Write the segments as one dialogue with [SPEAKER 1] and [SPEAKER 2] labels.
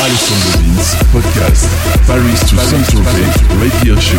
[SPEAKER 1] Alessandro Vince, podcast, Paris to Saint-Tropez, radio show.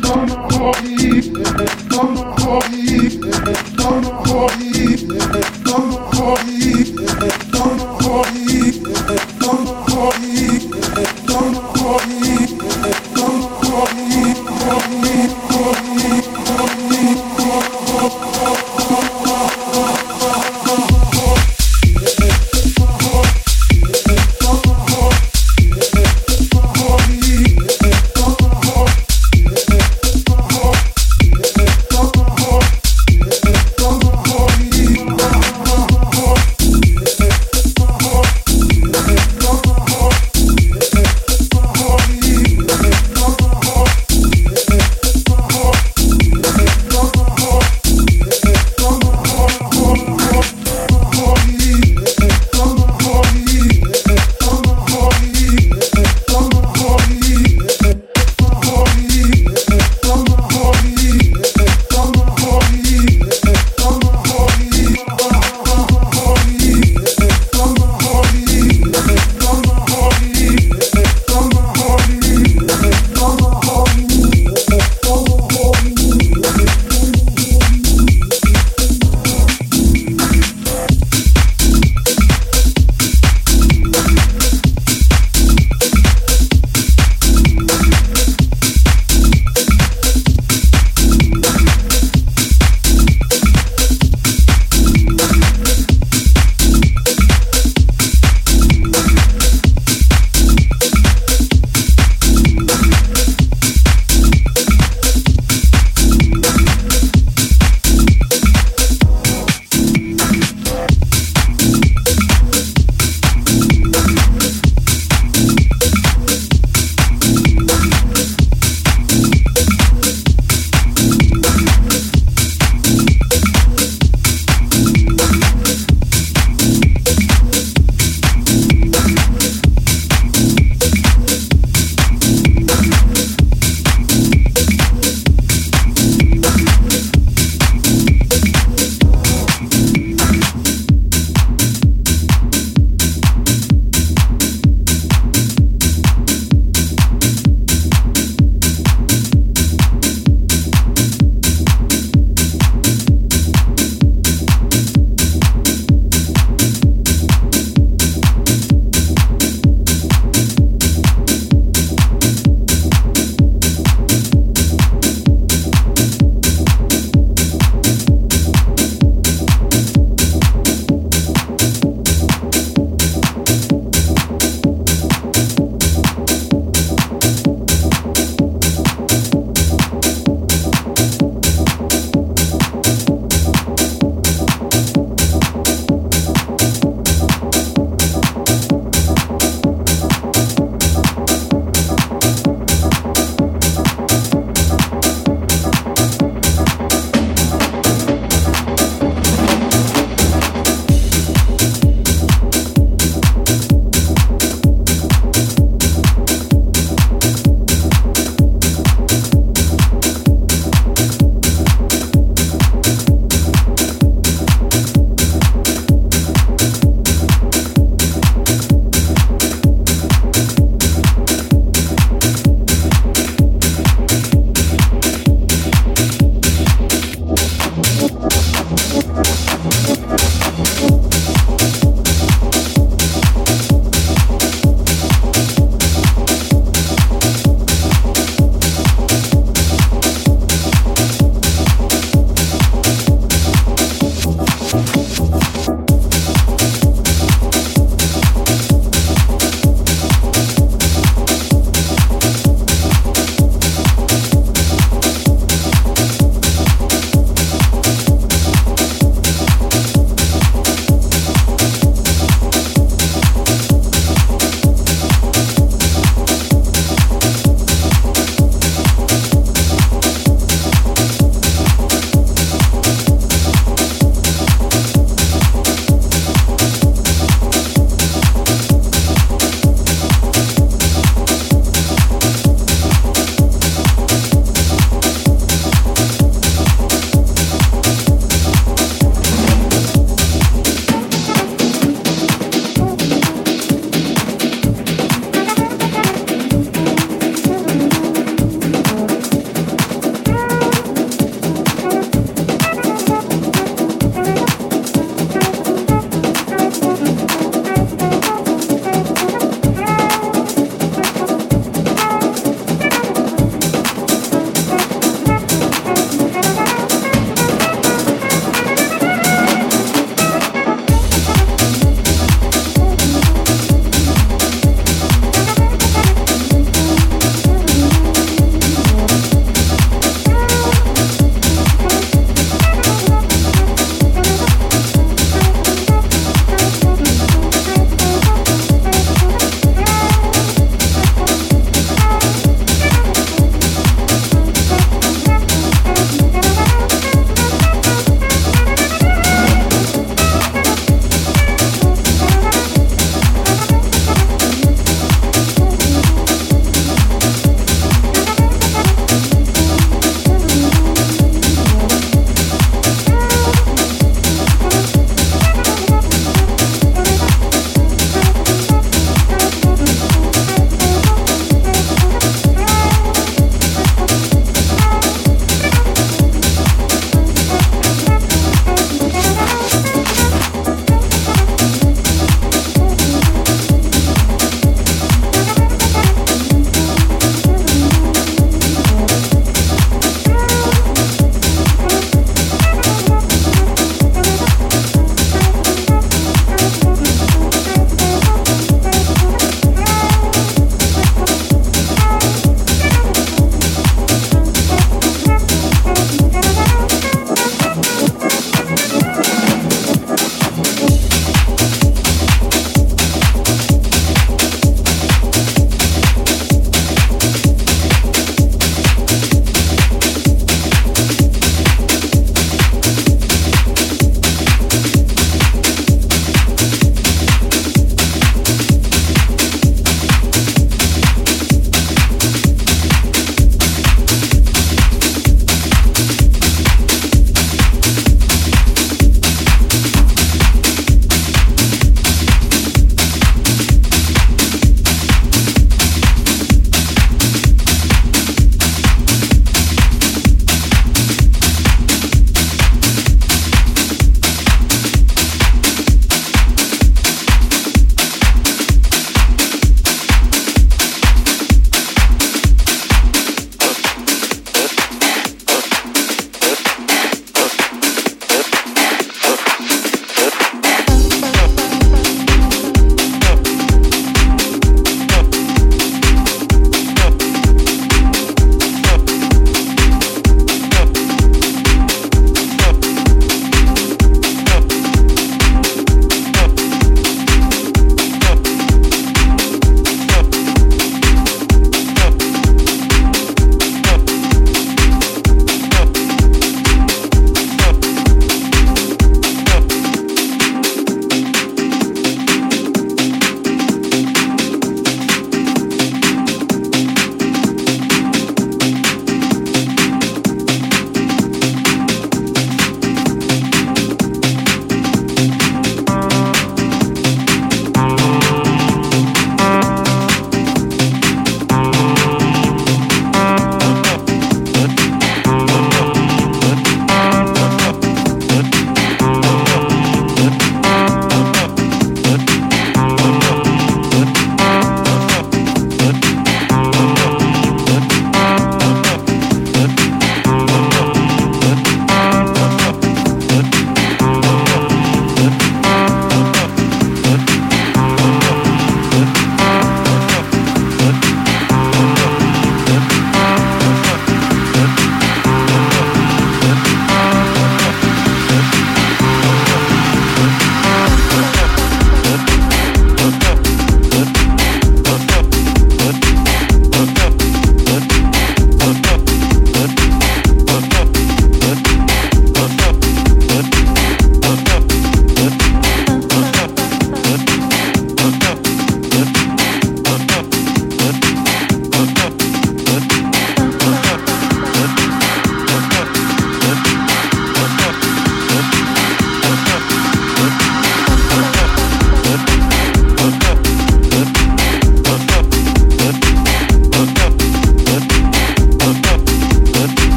[SPEAKER 1] gonna call me, gonna hold me.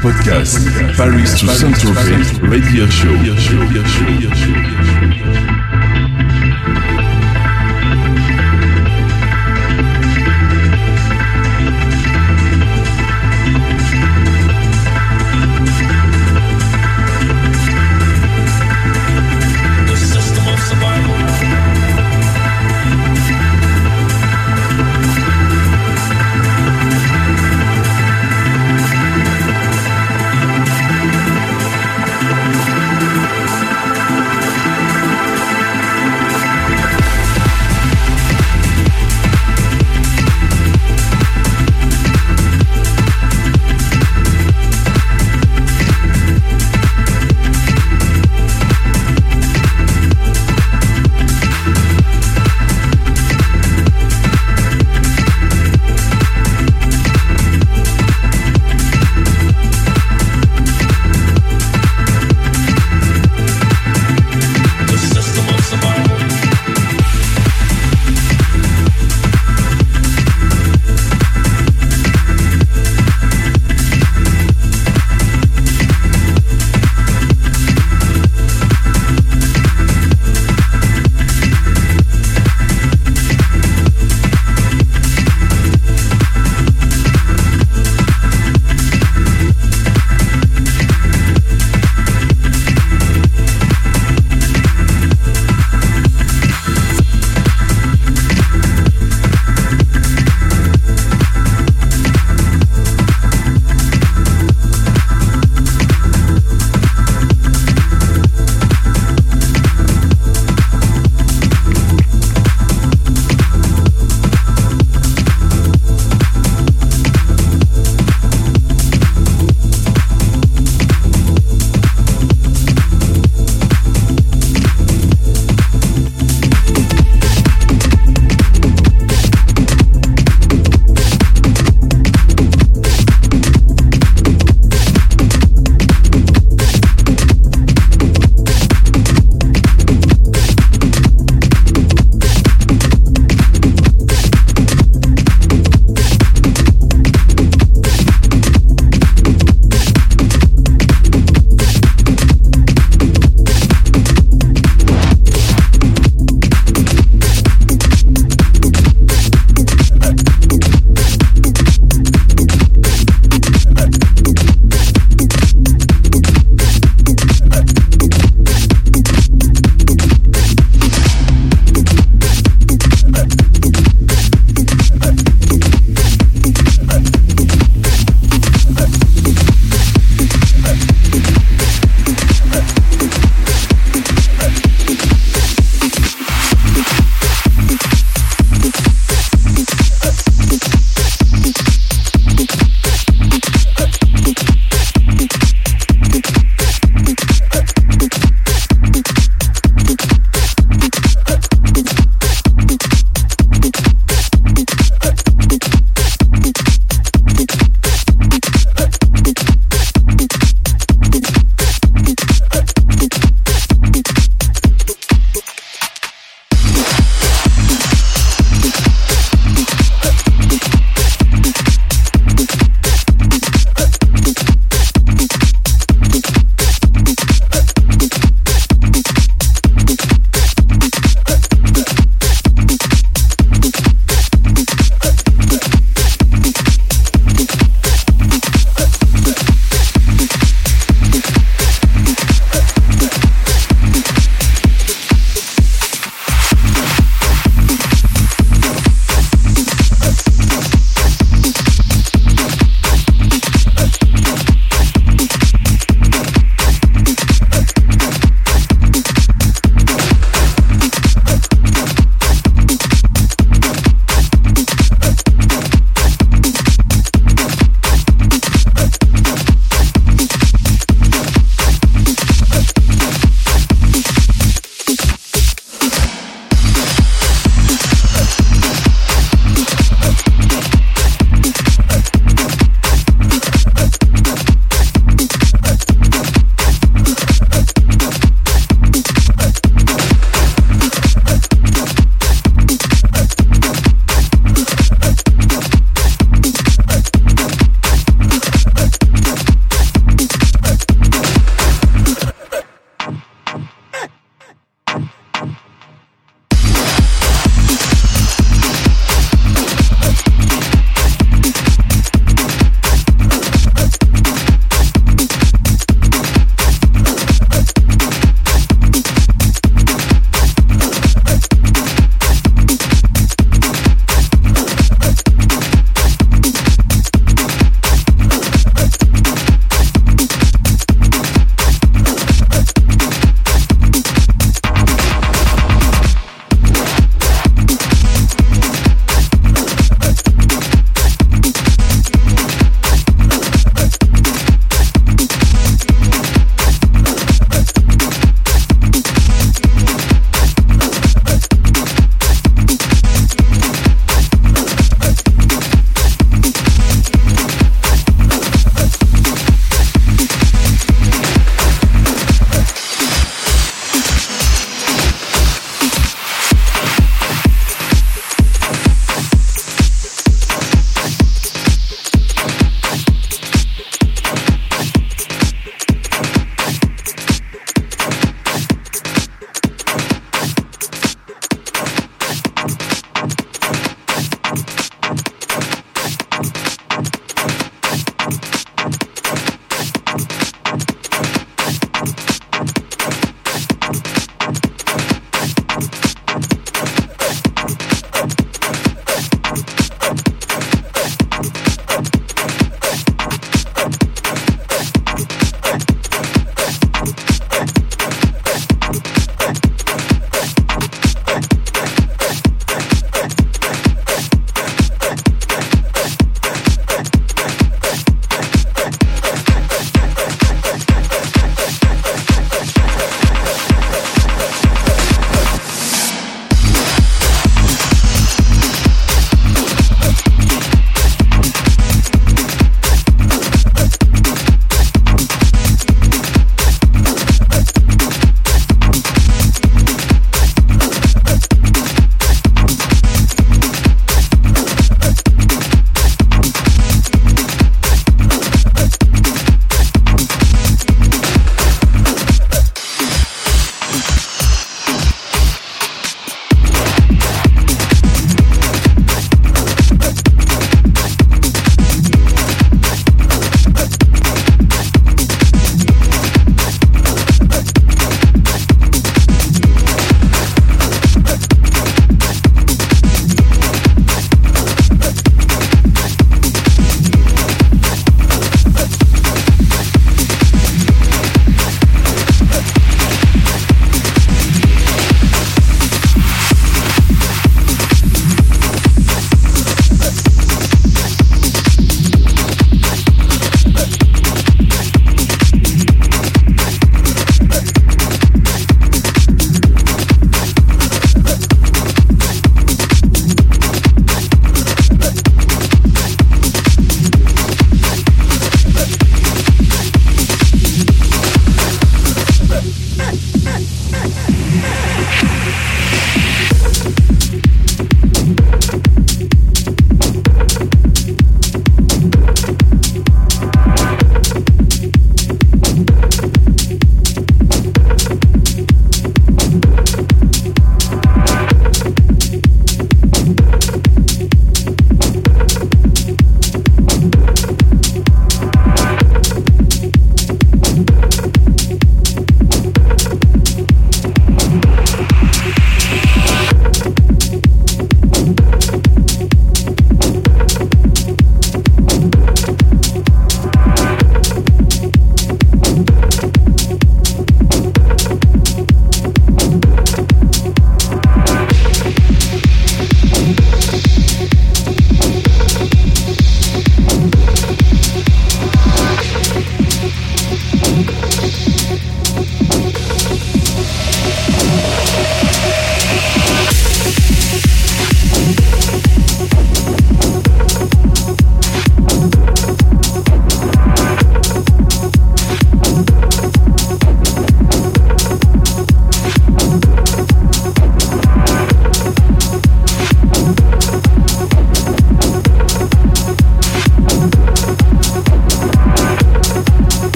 [SPEAKER 1] Podcast, Paris to Saint-Tropez, radio show.